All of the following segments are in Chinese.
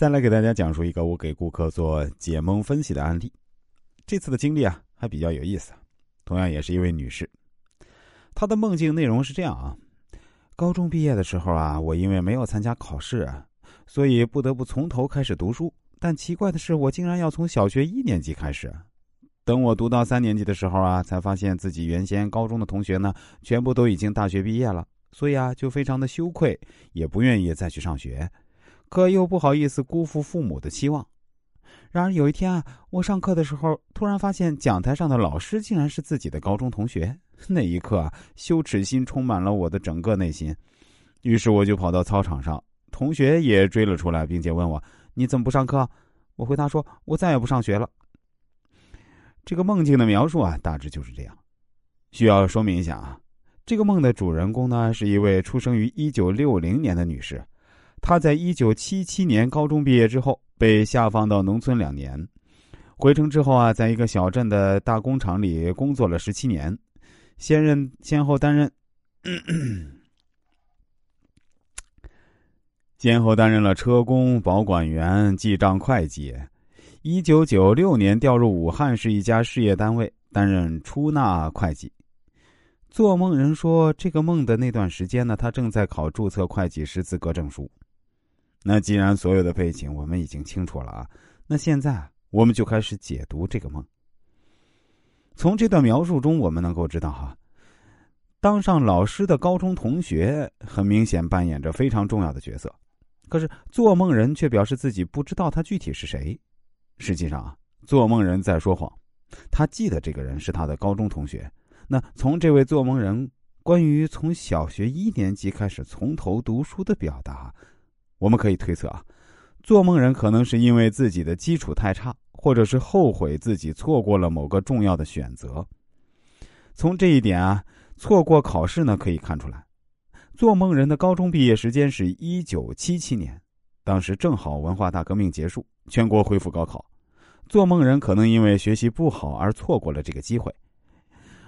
再来给大家讲述一个我给顾客做解梦分析的案例。这次的经历啊，还比较有意思。同样也是一位女士，她的梦境内容是这样啊：高中毕业的时候啊，我因为没有参加考试啊，所以不得不从头开始读书。但奇怪的是，我竟然要从小学一年级开始。等我读到三年级的时候啊，才发现自己原先高中的同学呢，全部都已经大学毕业了，所以啊，就非常的羞愧，也不愿意再去上学。可又不好意思辜负父母的期望。然而有一天啊，我上课的时候，突然发现讲台上的老师竟然是自己的高中同学。那一刻啊，羞耻心充满了我的整个内心。于是我就跑到操场上，同学也追了出来，并且问我：“你怎么不上课？”我回答说：“我再也不上学了。”这个梦境的描述啊，大致就是这样。需要说明一下啊，这个梦的主人公呢，是一位出生于一九六零年的女士。他在一九七七年高中毕业之后，被下放到农村两年。回城之后啊，在一个小镇的大工厂里工作了十七年，先任先后担任，先后担任了车工、保管员、记账、会计。一九九六年调入武汉市一家事业单位担任出纳会计。做梦人说，这个梦的那段时间呢，他正在考注册会计师资格证书。那既然所有的背景我们已经清楚了啊，那现在我们就开始解读这个梦。从这段描述中，我们能够知道哈，当上老师的高中同学很明显扮演着非常重要的角色，可是做梦人却表示自己不知道他具体是谁。实际上啊，做梦人在说谎，他记得这个人是他的高中同学。那从这位做梦人关于从小学一年级开始从头读书的表达。我们可以推测啊，做梦人可能是因为自己的基础太差，或者是后悔自己错过了某个重要的选择。从这一点啊，错过考试呢可以看出来，做梦人的高中毕业时间是一九七七年，当时正好文化大革命结束，全国恢复高考。做梦人可能因为学习不好而错过了这个机会，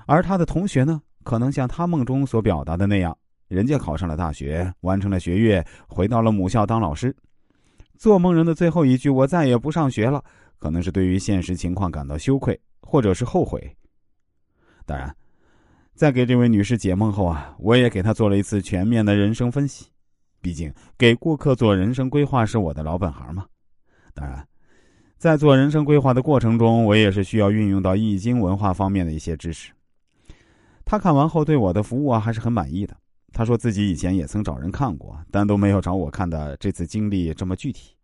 而他的同学呢，可能像他梦中所表达的那样。人家考上了大学，完成了学业，回到了母校当老师。做梦人的最后一句“我再也不上学了”，可能是对于现实情况感到羞愧，或者是后悔。当然，在给这位女士解梦后啊，我也给她做了一次全面的人生分析。毕竟，给顾客做人生规划是我的老本行嘛。当然，在做人生规划的过程中，我也是需要运用到易经文化方面的一些知识。他看完后对我的服务啊，还是很满意的。他说自己以前也曾找人看过，但都没有找我看的这次经历这么具体。